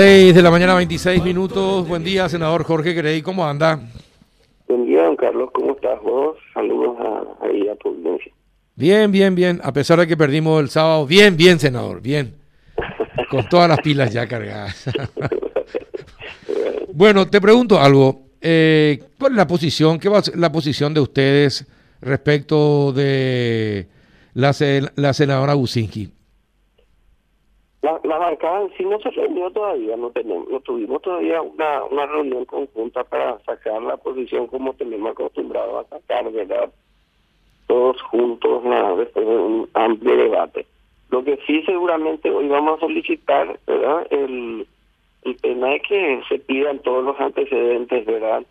6 de la mañana, 26 minutos. Buen día, senador Jorge Grey. ¿Cómo anda? Buen día, don Carlos. ¿Cómo estás vos? Saludos a, a tu audiencia. Bien, bien, bien. A pesar de que perdimos el sábado. Bien, bien, senador. Bien. Con todas las pilas ya cargadas. bueno, te pregunto algo. Eh, ¿Cuál es la posición? ¿Qué va a ser la posición de ustedes respecto de la, la senadora Businski? La, la bancada en sí no se reunió todavía, no tenemos, no tuvimos todavía una, una reunión conjunta para sacar la posición como tenemos acostumbrado a sacar, ¿verdad? Todos juntos después de un amplio debate. Lo que sí seguramente hoy vamos a solicitar, ¿verdad? El, el tema es que se pidan todos los antecedentes, ¿verdad?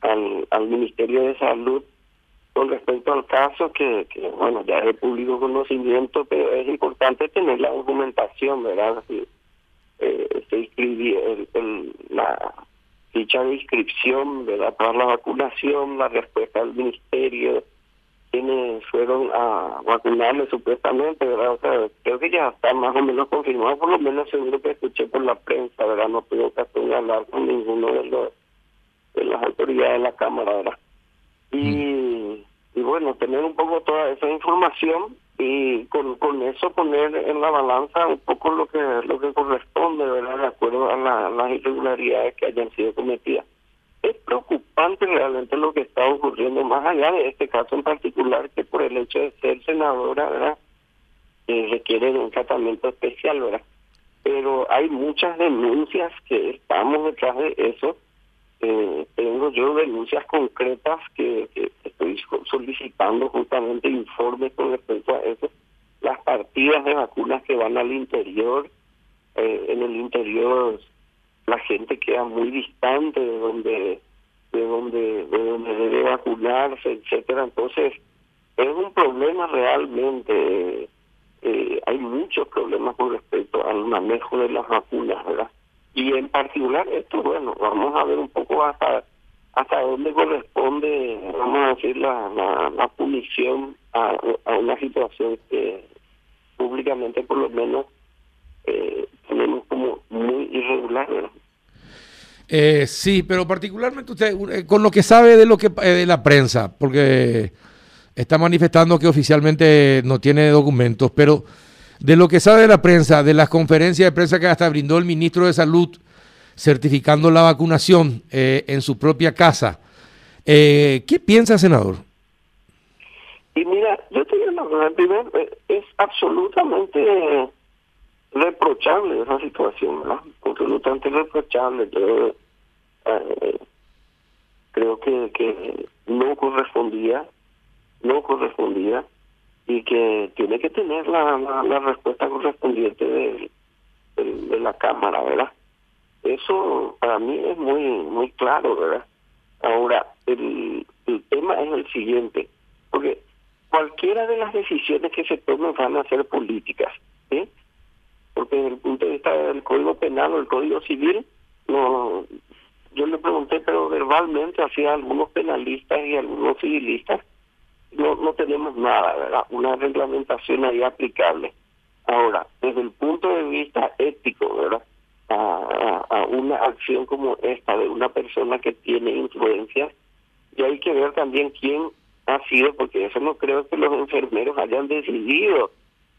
Al, al Ministerio de Salud con respecto al caso que, bueno, ya es de público conocimiento, pero es importante tener la documentación, ¿verdad? Eh, se inscribió la ficha de inscripción, ¿verdad? Para la vacunación, la respuesta del ministerio, quienes fueron a vacunarle supuestamente, ¿verdad? O sea, creo que ya está más o menos confirmado, por lo menos seguro que escuché por la prensa, ¿verdad? No tuve ocasión de hablar con ninguno de los de las autoridades de la Cámara, ¿verdad? Y, y bueno, tener un poco toda esa información y con, con eso poner en la balanza un poco lo que lo que corresponde, ¿verdad? De acuerdo a las irregularidades que hayan sido cometidas. Es preocupante realmente lo que está ocurriendo, más allá de este caso en particular, que por el hecho de ser senadora, ¿verdad? Eh, requiere de un tratamiento especial, ¿verdad? Pero hay muchas denuncias que estamos detrás de eso eh, tengo yo denuncias concretas que, estoy solicitando justamente informes con respecto a eso. Las partidas de vacunas que van al interior, eh, en el interior la gente queda muy distante de donde de donde de donde debe vacunarse, etcétera. Entonces es un problema realmente. Eh, hay muchos problemas con respecto al manejo de las vacunas, ¿verdad? Y en particular esto, bueno, vamos a ver un poco hasta hasta dónde corresponde, vamos a decir, la, la, punición a, a, una situación que públicamente por lo menos eh, tenemos como muy irregular. Eh, sí, pero particularmente usted, eh, con lo que sabe de lo que eh, de la prensa, porque está manifestando que oficialmente no tiene documentos, pero de lo que sabe la prensa, de las conferencias de prensa que hasta brindó el ministro de Salud certificando la vacunación eh, en su propia casa. Eh, ¿Qué piensa, senador? Y mira, yo te digo, en primer, eh, es absolutamente reprochable esa situación, ¿verdad? Absolutamente reprochable. Yo creo que, que no correspondía, no correspondía y que tiene que tener la, respuesta correspondiente de, de, la Cámara, ¿verdad? Eso para mí es muy muy claro, ¿verdad? Ahora, el, el tema es el siguiente, porque cualquiera de las decisiones que se tomen van a ser políticas, ¿sí? Porque desde el punto de vista del Código Penal o el Código Civil, no yo le pregunté, pero verbalmente hacía algunos penalistas y algunos civilistas no, no tenemos nada, ¿verdad? Una reglamentación ahí aplicable. Ahora, desde el punto de vista ético, ¿verdad? A, a, una acción como esta de una persona que tiene influencia, y hay que ver también quién ha sido, porque eso no creo que los enfermeros hayan decidido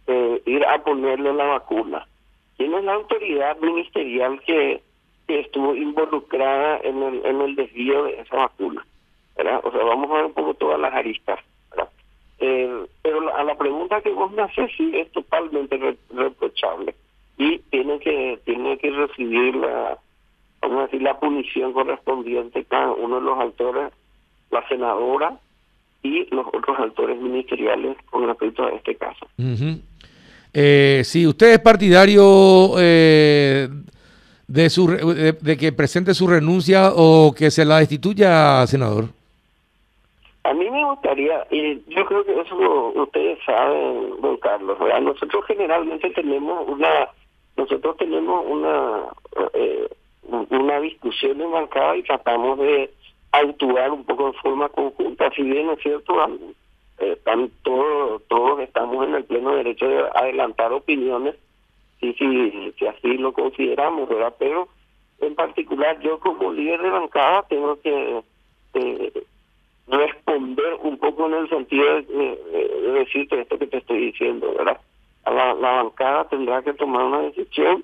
eh, ir a ponerle la vacuna. ¿Quién es la autoridad ministerial que, que estuvo involucrada en el, en el desvío de esa vacuna? ¿verdad? O sea, vamos a ver un poco todas las aristas. Eh, pero a la pregunta que vos me haces, sí, es totalmente reprochable. Y tiene que tiene que recibir la, vamos a decir, la punición correspondiente cada uno de los autores, la senadora y los otros autores ministeriales con respecto a este caso. eh, si usted es partidario eh, de, su, de que presente su renuncia o que se la destituya, senador. Gustaría, y yo creo que eso ustedes saben, don Carlos, nosotros generalmente tenemos una, nosotros tenemos una eh, una discusión enmarcada y tratamos de actuar un poco en forma conjunta, si bien es cierto, eh, están todos, todos estamos en el pleno derecho de adelantar opiniones, sí, sí, si así lo consideramos, ¿verdad? Pero en particular yo como líder de bancada tengo que eh, responder un poco en el sentido de, decirte esto que te estoy diciendo, ¿verdad? La, la bancada tendrá que tomar una decisión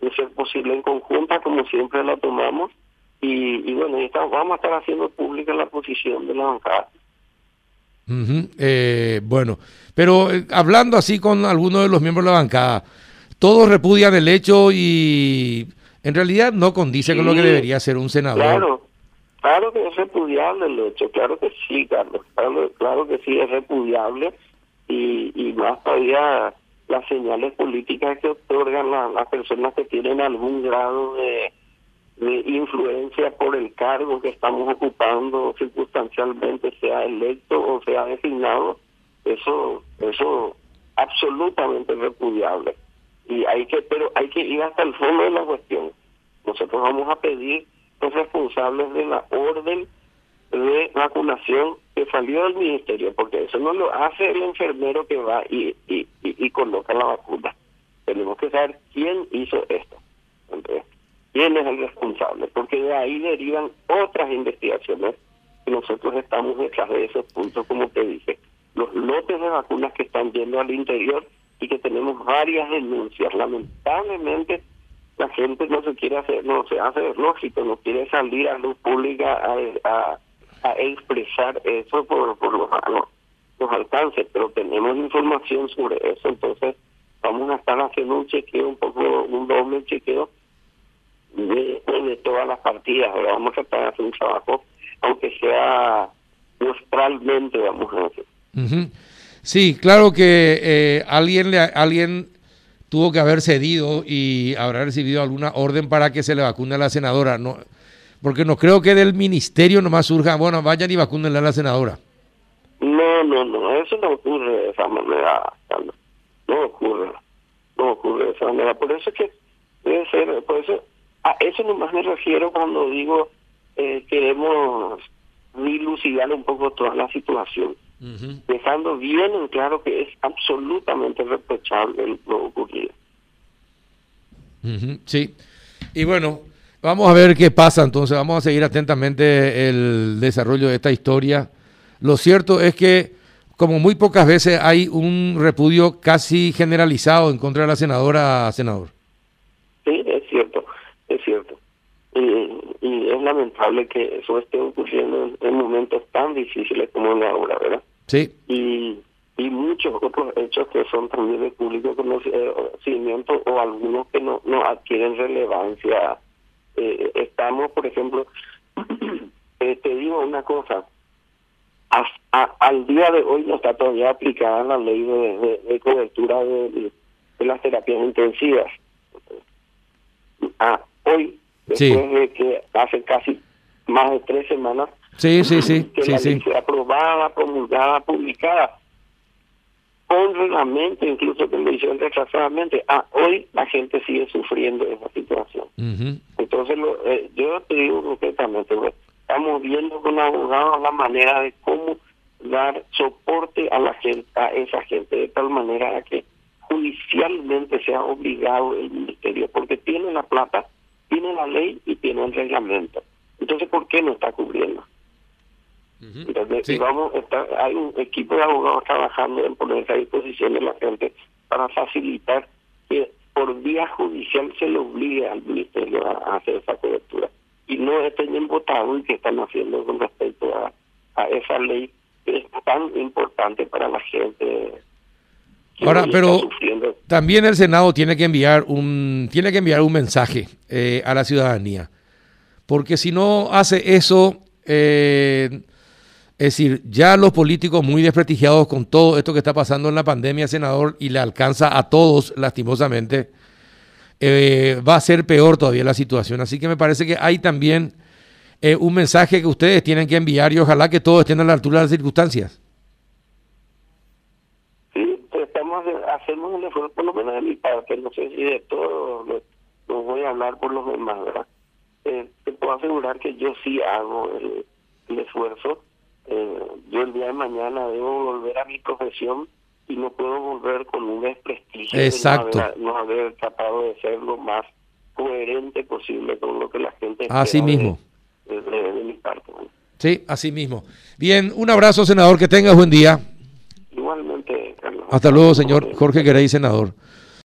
de ser posible en conjunta, como siempre la tomamos, y, y bueno, vamos a estar haciendo pública la posición de la bancada. eh, bueno, pero eh, hablando así con algunos de los miembros de la bancada, todos repudian el hecho y en realidad no condice con lo que debería ser un senador. Claro, claro que es repudiable el hecho, claro que sí, Carlos, claro, que sí es repudiable. Y, y más todavía las señales políticas que otorgan las personas que tienen algún grado de, de influencia por el cargo que estamos ocupando circunstancialmente, sea electo o sea designado, eso, eso absolutamente repudiable. Y hay que pero hay que ir hasta el fondo de la cuestión. Nosotros vamos a pedir los responsables de la orden de vacunación que salió del ministerio porque eso no lo hace el enfermero que va y, y, y, coloca la vacuna. Tenemos que saber quién hizo esto quién es el responsable porque de ahí derivan otras investigaciones que nosotros estamos detrás de esos puntos como te dije los lotes de vacunas que están yendo al interior y que tenemos varias denuncias. Lamentablemente la gente no se quiere hacer, no se hace lógico, no quiere salir a luz pública a, a, expresar eso por, por los, los, alcances, pero tenemos información sobre eso, entonces vamos a estar haciendo un chequeo, un poco, un doble chequeo de, de todas las partidas, ahora vamos a estar haciendo un trabajo, aunque sea muestralmente, vamos a decir. Sí, claro que eh, alguien, le, alguien tuvo que haber cedido y habrá recibido alguna orden para que se le vacune a la senadora. No, porque no creo que del ministerio nomás surja, bueno, vayan y vacúnenle a la senadora. No, no, no, eso no ocurre de esa manera, No ocurre, no ocurre de esa manera. Por eso es que debe ser, por eso, a eso nomás me refiero cuando digo eh, queremos dilucidar un poco toda la situación dejando bien en claro que es absolutamente reprochable lo ocurrido. Sí, y bueno, vamos a ver qué pasa entonces, vamos a seguir atentamente el desarrollo de esta historia. Lo cierto es que, como muy pocas veces, hay un repudio casi generalizado en contra de la senadora, senador. Sí, es cierto, es cierto. Y, es lamentable que eso esté ocurriendo en, momentos tan difíciles como en ahora, ¿verdad? Sí. Y, y muchos otros hechos que son también de público conocimiento o algunos que no, no adquieren relevancia. Eh, estamos, por ejemplo, eh, te digo una cosa, al día de hoy no está todavía aplicada la ley de, cobertura de, las terapias intensivas. Ah, hoy, después de que hace casi más de tres semanas Sí, sí, sí. Que sí, la sí. aprobada, promulgada, publicada, con reglamento, incluso con decisión retrasadamente. Ah, hoy la gente sigue sufriendo esa situación. Entonces, lo, eh, yo te digo concretamente, pues, estamos viendo con abogados la manera de cómo dar soporte a la gente, a esa gente, de tal manera que judicialmente sea obligado el ministerio, porque tiene la plata, tiene la ley y tiene el reglamento. Entonces, ¿por qué no está cubriendo? vamos, hay un equipo de abogados trabajando en ponerse a disposición de la gente para facilitar que por vía judicial se le obligue al ministerio a, hacer esa cobertura. Y no estén votado y que están haciendo con respecto a, a esa ley que es tan importante para la gente. Ahora, pero también el Senado tiene que enviar un tiene que enviar un mensaje eh, a la ciudadanía, porque si no hace eso, eh, es decir, ya los políticos muy desprestigiados con todo esto que está pasando en la pandemia, senador, y le alcanza a todos, lastimosamente, eh, va a ser peor todavía la situación. Así que me parece que hay también eh, un mensaje que ustedes tienen que enviar y ojalá que todos estén a la altura de las circunstancias. Sí, pues estamos, hacemos un esfuerzo, por lo menos de mi parte, no sé si de todo, no, voy a hablar por los demás, ¿verdad? Eh, te puedo asegurar que yo sí hago el esfuerzo eh, yo el día de mañana debo volver a mi profesión y no puedo volver con un desprestigio Exacto. de no haber, no haber tratado de ser lo más coherente posible con lo que la gente Así mismo. de, de- de mi parte. Sí, así mismo. Bien, un abrazo, senador. Que tengas buen día. Hasta luego, señor Jorge Querey, senador.